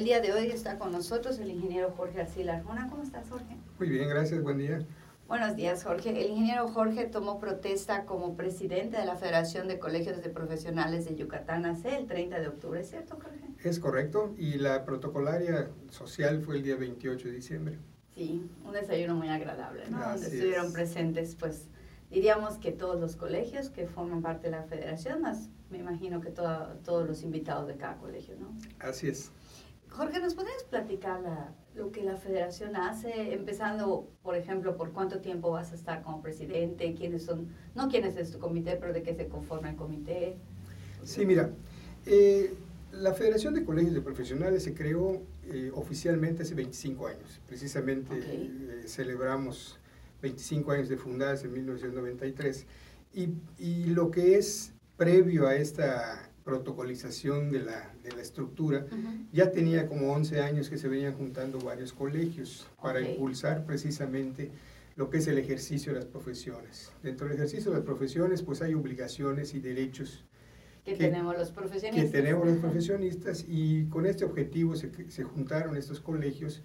El día de hoy está con nosotros el ingeniero Jorge Arcila Arjona. ¿Cómo estás, Jorge? Muy bien, gracias, buen día. Buenos días, Jorge. El ingeniero Jorge tomó protesta como presidente de la Federación de Colegios de Profesionales de Yucatán hace el 30 de octubre, ¿cierto, Jorge? Es correcto, y la protocolaria social fue el día 28 de diciembre. Sí, un desayuno muy agradable, ¿no? Donde estuvieron presentes, pues, diríamos que todos los colegios que forman parte de la federación, más me imagino que todos los invitados de cada colegio, ¿no? Así es. Jorge, ¿nos podrías platicar lo que la federación hace, empezando, por ejemplo, por cuánto tiempo vas a estar como presidente, quiénes son, no quiénes es tu comité, pero de qué se conforma el comité? Sí, mira, eh, la Federación de Colegios de Profesionales se creó eh, oficialmente hace 25 años. Precisamente eh, celebramos 25 años de fundadas en 1993. Y, y lo que es previo a esta protocolización de la, de la estructura, ya tenía como 11 años que se venían juntando varios colegios para impulsar precisamente lo que es el ejercicio de las profesiones. Dentro del ejercicio de las profesiones, pues hay obligaciones y derechos que, tenemos los profesionistas. Que tenemos los profesionistas y con este objetivo se, se juntaron estos colegios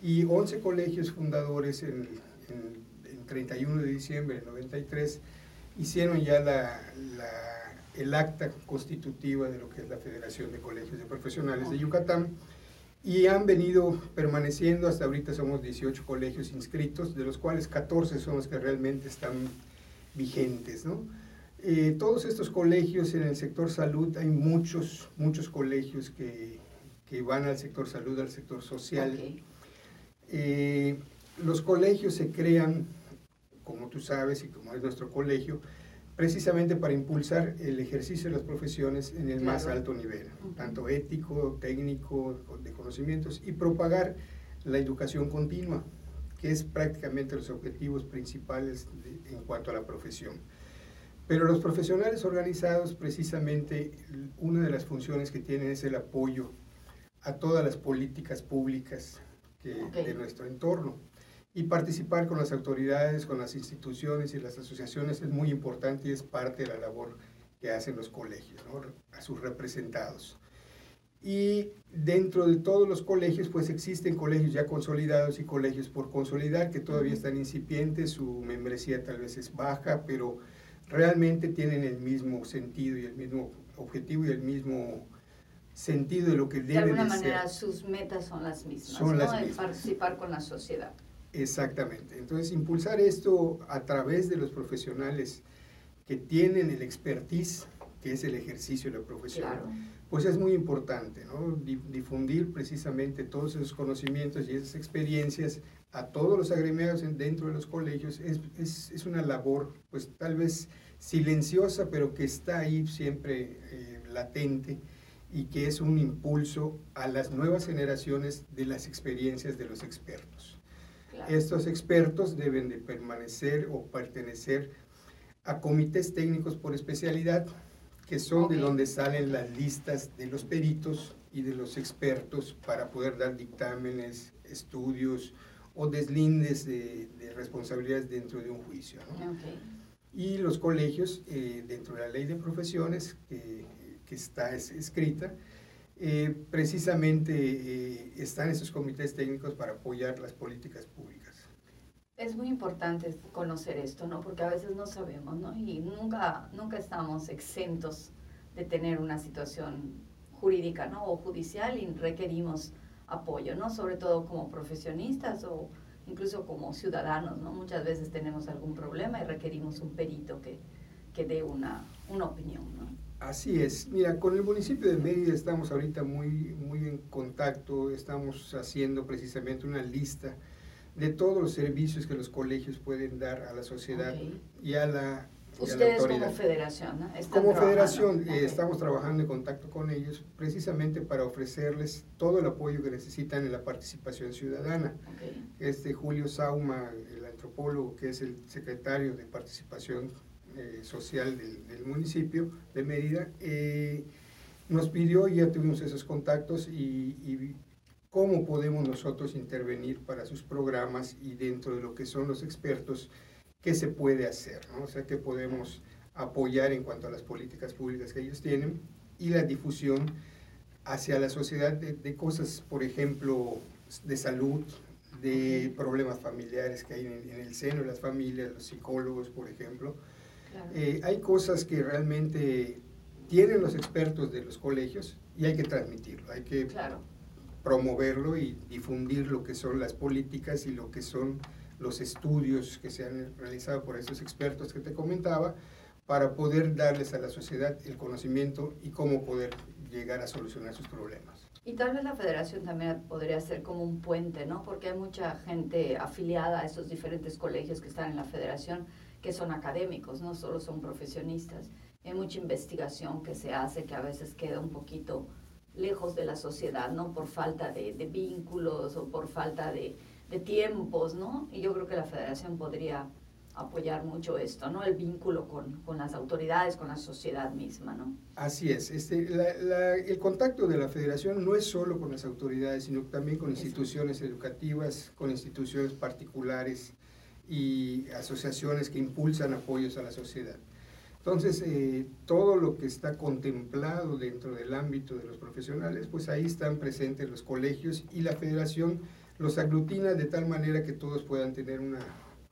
y 11 colegios fundadores en, en, en 31 de diciembre del 93 hicieron ya la, la el acta constitutiva de lo que es la Federación de Colegios de Profesionales de Yucatán y han venido permaneciendo, hasta ahorita somos 18 colegios inscritos, de los cuales 14 son los que realmente están vigentes. ¿no? Eh, todos estos colegios en el sector salud, hay muchos, muchos colegios que, que van al sector salud, al sector social. Eh, los colegios se crean, como tú sabes y como es nuestro colegio, precisamente para impulsar el ejercicio de las profesiones en el más alto nivel, tanto ético, técnico, de conocimientos, y propagar la educación continua, que es prácticamente los objetivos principales en cuanto a la profesión. Pero los profesionales organizados, precisamente, una de las funciones que tienen es el apoyo a todas las políticas públicas de nuestro entorno y participar con las autoridades, con las instituciones y las asociaciones es muy importante y es parte de la labor que hacen los colegios, a sus representados. Y dentro de todos los colegios, pues existen colegios ya consolidados y colegios por consolidar que todavía están incipientes, su membresía tal vez es baja, pero realmente tienen el mismo sentido y el mismo objetivo y el mismo sentido de lo que deben de alguna manera sus metas son las mismas, son las mismas. participar con la sociedad. Exactamente. Entonces, impulsar esto a través de los profesionales que tienen el expertise, que es el ejercicio de la profesión, pues es muy importante, ¿no? Difundir precisamente todos esos conocimientos y esas experiencias a todos los agremiados dentro de los colegios es, es, es, una labor, pues tal vez silenciosa, pero que está ahí siempre eh, latente y que es un impulso a las nuevas generaciones de las experiencias de los expertos. Estos expertos deben de permanecer o pertenecer a comités técnicos por especialidad, que son de donde salen las listas de los peritos y de los expertos para poder dar dictámenes, estudios o deslindes de, responsabilidades dentro de un juicio. Y los colegios, eh, dentro de la ley de profesiones que, que está escrita, eh, precisamente eh, están esos comités técnicos para apoyar las políticas públicas. Es muy importante conocer esto, ¿no? Porque a veces no sabemos, ¿no? Y nunca, nunca estamos exentos de tener una situación jurídica, ¿no? O judicial y requerimos apoyo, ¿no? Sobre todo como profesionistas o incluso como ciudadanos, ¿no? Muchas veces tenemos algún problema y requerimos un perito que, que dé una, una opinión, ¿no? Así es. Mira, con el municipio de Mérida estamos ahorita muy, muy en contacto, estamos haciendo precisamente una lista de todos los servicios que los colegios pueden dar a la sociedad y a la Ustedes como federación, ¿no? Como federación eh, estamos trabajando en contacto con ellos precisamente para ofrecerles todo el apoyo que necesitan en la participación ciudadana. Este Julio Sauma, el antropólogo que es el secretario de participación eh, social del, municipio de Mérida, eh, nos pidió, ya tuvimos esos contactos, y, cómo podemos nosotros intervenir para sus programas y dentro de lo que son los expertos, qué se puede hacer, ¿no? o sea, qué podemos apoyar en cuanto a las políticas públicas que ellos tienen y la difusión hacia la sociedad de, cosas, por ejemplo, de salud, de problemas familiares que hay en, el seno de las familias, los psicólogos, por ejemplo. Eh, hay cosas que realmente tienen los expertos de los colegios y hay que transmitirlo, hay que promoverlo y difundir lo que son las políticas y lo que son los estudios que se han realizado por esos expertos que te comentaba para poder darles a la sociedad el conocimiento y cómo poder llegar a solucionar sus problemas. Y tal vez la federación también podría ser como un puente, ¿no? Porque hay mucha gente afiliada a esos diferentes colegios que están en la federación que son académicos, no solo son profesionistas. Hay mucha investigación que se hace que a veces queda un poquito lejos de la sociedad, ¿no? Por falta de, de vínculos o por falta de, de tiempos, ¿no? Y yo creo que la federación podría apoyar mucho esto, ¿no? El vínculo con, con, las autoridades, con la sociedad misma, ¿no? Así es. Este, el contacto de la federación no es solo con las autoridades, sino también con instituciones educativas, con instituciones particulares y asociaciones que impulsan apoyos a la sociedad. Entonces, eh, todo lo que está contemplado dentro del ámbito de los profesionales, pues ahí están presentes los colegios y la federación los aglutina de tal manera que todos puedan tener una,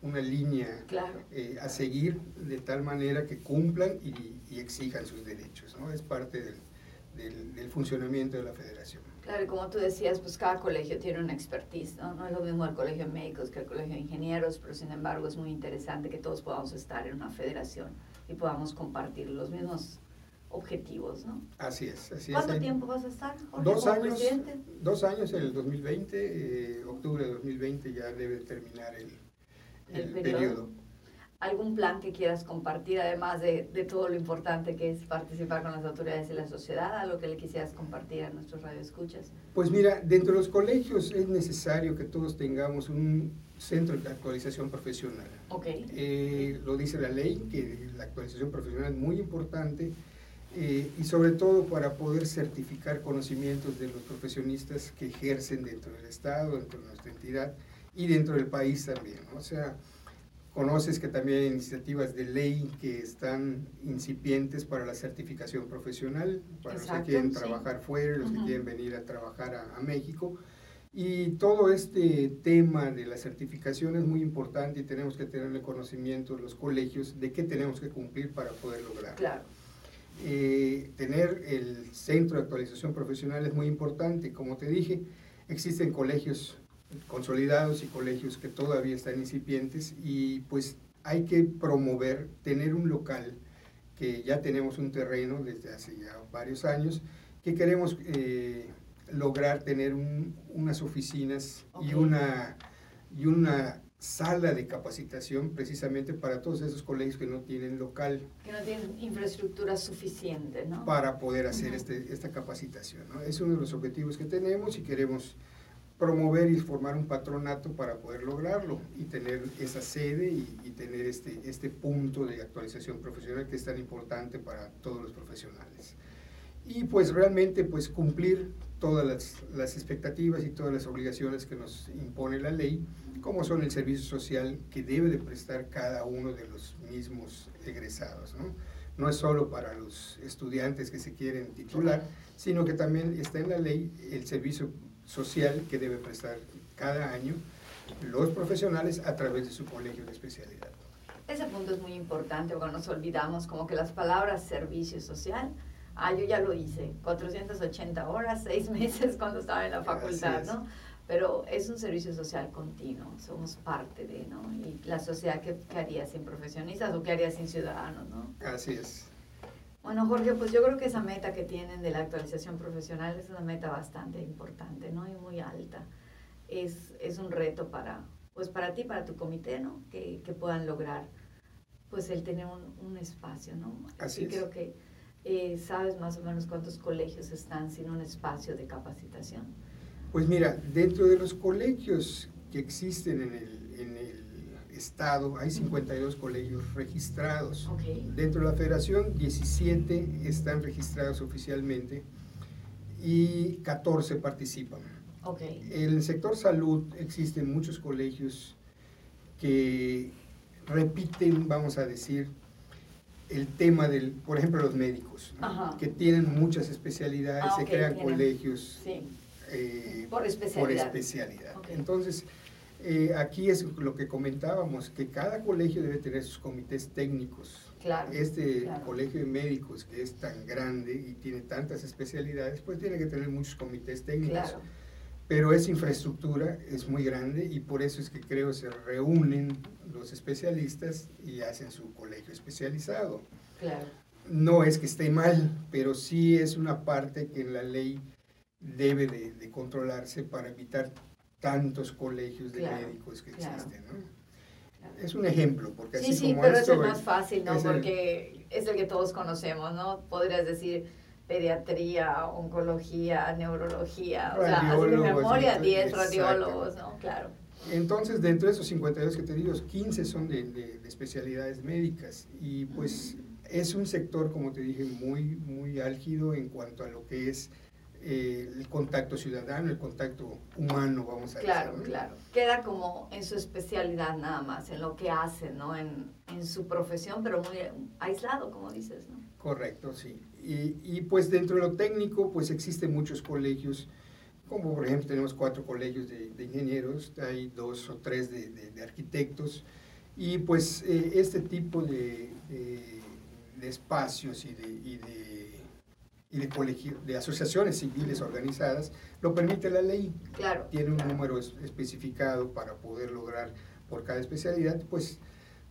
una línea eh, a seguir de tal manera que cumplan y, exijan sus derechos. ¿no? Es parte del, del, funcionamiento de la federación. Claro, y como tú decías, pues cada colegio tiene una expertise, ¿no? No es lo mismo el colegio de médicos que el colegio de ingenieros, pero sin embargo es muy interesante que todos podamos estar en una federación y podamos compartir los mismos objetivos, ¿no? Así es, así ¿Cuánto tiempo vas a estar, dos años, Dos años en el 2020, eh, octubre de 2020 ya debe terminar el, el, periodo. ¿Algún plan que quieras compartir, además de, de, todo lo importante que es participar con las autoridades y la sociedad, algo que le quisieras compartir a nuestros radioescuchas? Pues mira, dentro de los colegios es necesario que todos tengamos un centro de actualización profesional. Okay. Eh, lo dice la ley, que la actualización profesional es muy importante eh, y sobre todo para poder certificar conocimientos de los profesionistas que ejercen dentro del Estado, dentro de nuestra entidad y dentro del país también. O sea, conoces que también hay iniciativas de ley que están incipientes para la certificación profesional, para los que quieren trabajar fuera, los que quieren venir a trabajar a, México. Y todo este tema de la certificación es muy importante y tenemos que tener el conocimiento los colegios de qué tenemos que cumplir para poder lograrlo. Claro. Eh, tener el centro de actualización profesional es muy importante. Como te dije, existen colegios consolidados y colegios que todavía están incipientes y pues hay que promover, tener un local, que ya tenemos un terreno desde hace ya varios años, que queremos eh, lograr tener unas oficinas y, una, y una sala de capacitación precisamente para todos esos colegios que no tienen local. Que no tienen infraestructura suficiente, ¿no? Para poder hacer este, esta capacitación, ¿no? Es uno de los objetivos que tenemos y queremos promover y formar un patronato para poder lograrlo y tener esa sede y, tener este, este punto de actualización profesional que es tan importante para todos los profesionales. Y pues realmente pues cumplir todas las, las expectativas y todas las obligaciones que nos impone la ley, como son el servicio social que debe de prestar cada uno de los mismos egresados. ¿no? no es solo para los estudiantes que se quieren titular, sino que también está en la ley el servicio social que debe prestar cada año los profesionales a través de su colegio de especialidad. Ese punto es muy importante, porque nos olvidamos como que las palabras servicio social, ah, yo ya lo hice, 480 horas, seis meses cuando estaba en la facultad, ¿no? Pero es un servicio social continuo, somos parte de, ¿no? Y la sociedad, ¿qué, qué haría sin profesionistas o qué haría sin ciudadanos, ¿no? Así es. Bueno, Jorge, pues yo creo que esa meta que tienen de la actualización profesional es una meta bastante importante, ¿no? Y muy alta. Es, es un reto para, pues para ti, para tu comité, ¿no? Que, que puedan lograr, pues el tener un, un espacio, ¿no? Así creo que eh, sabes más o menos cuántos colegios están sin un espacio de capacitación. Pues mira, dentro de los colegios que existen en el estado hay 52 colegios registrados. Dentro de la federación, 17 están registrados oficialmente y 14 participan. En el sector salud existen muchos colegios que repiten, vamos a decir, el tema del, por ejemplo, los médicos, que tienen muchas especialidades, ah, se crean colegios eh, por especialidad. Entonces, eh, aquí es lo que comentábamos, que cada colegio debe tener sus comités técnicos. este colegio de médicos que es tan grande y tiene tantas especialidades, pues tiene que tener muchos comités técnicos. Pero esa infraestructura es muy grande y por eso es que creo se reúnen los especialistas y hacen su colegio especializado. No es que esté mal, pero sí es una parte que la ley debe de, controlarse para evitar tantos colegios de médicos que existen. Es un ejemplo, porque así sí, sí, pero es el más fácil, ¿no? porque es el que todos conocemos, ¿no? Podrías decir pediatría, oncología, neurología, o sea, así de memoria, 10 radiólogos, ¿no? Claro. Entonces, dentro de esos 52 que te digo, 15 son de, de, especialidades médicas y pues es un sector, como te dije, muy, muy álgido en cuanto a lo que es eh, el contacto ciudadano, el contacto humano, vamos a decir. Claro, claro. Queda como en su especialidad nada más, en lo que hace, ¿no? En, en su profesión, pero muy aislado, como dices, ¿no? Correcto, sí. Y, y, pues dentro de lo técnico, pues existen muchos colegios, como por ejemplo tenemos cuatro colegios de, de ingenieros, hay dos o tres de, de, arquitectos, y pues eh, este tipo de, espacios y de, y de, colegio, de asociaciones civiles organizadas lo permite la ley. Claro. Tiene un número especificado para poder lograr por cada especialidad, pues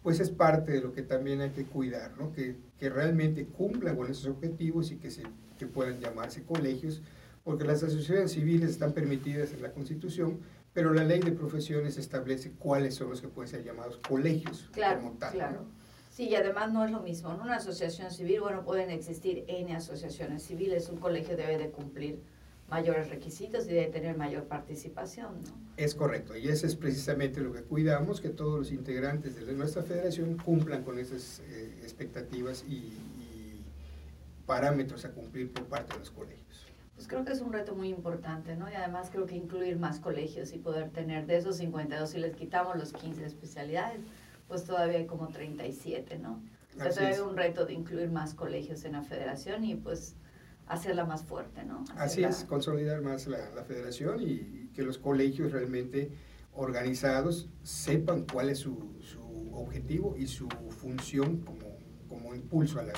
pues es parte de lo que también hay que cuidar, ¿no? que, que realmente cumplan con esos objetivos y que, se, que puedan llamarse colegios, porque las asociaciones civiles están permitidas en la Constitución, pero la ley de profesiones establece cuáles son los que pueden ser llamados colegios claro, como tal. Claro. Sí, y además no es lo mismo. En una asociación civil, bueno, pueden existir N asociaciones civiles, un colegio debe de cumplir mayores requisitos y de tener mayor participación. ¿no? Es correcto, y eso es precisamente lo que cuidamos, que todos los integrantes de nuestra federación cumplan con esas eh, expectativas y, parámetros a cumplir por parte de los colegios. Pues creo que es un reto muy importante, ¿no? Y además creo que incluir más colegios y poder tener de esos 52, si les quitamos los 15 especialidades, pues todavía hay como 37, ¿no? O sea, todavía hay un reto de incluir más colegios en la federación y pues hacerla más fuerte, ¿no? Así es, consolidar más la, federación y que los colegios realmente organizados sepan cuál es su, objetivo y su función como, como impulso al,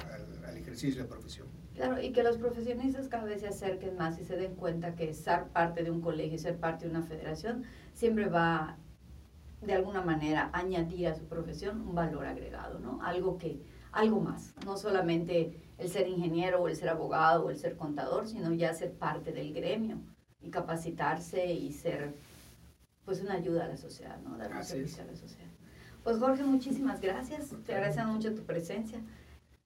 ejercicio de la profesión. Claro, y que los profesionistas cada vez se acerquen más y se den cuenta que ser parte de un colegio y ser parte de una federación siempre va de alguna manera añadir a su profesión un valor agregado, ¿no? Algo que algo más, no solamente el ser ingeniero o el ser abogado o el ser contador, sino ya ser parte del gremio y capacitarse y ser pues una ayuda a la sociedad, ¿no? Dar un servicio a la sociedad. Pues Jorge, muchísimas gracias. Te agradecemos mucho tu presencia.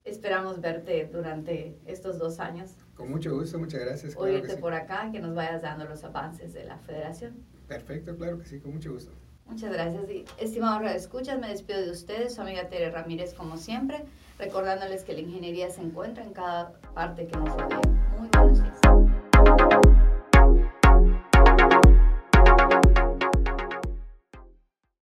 Esperamos verte durante estos dos años. Con mucho gusto, muchas gracias. Oírte por acá, que nos vayas dando los avances de la federación. Perfecto, claro que sí, con mucho gusto. Muchas gracias. Estimados escuchas, me despido de ustedes, su amiga Tere Ramírez, como siempre, recordándoles que la ingeniería se encuentra en cada parte que nos rodea. Muy buenos días.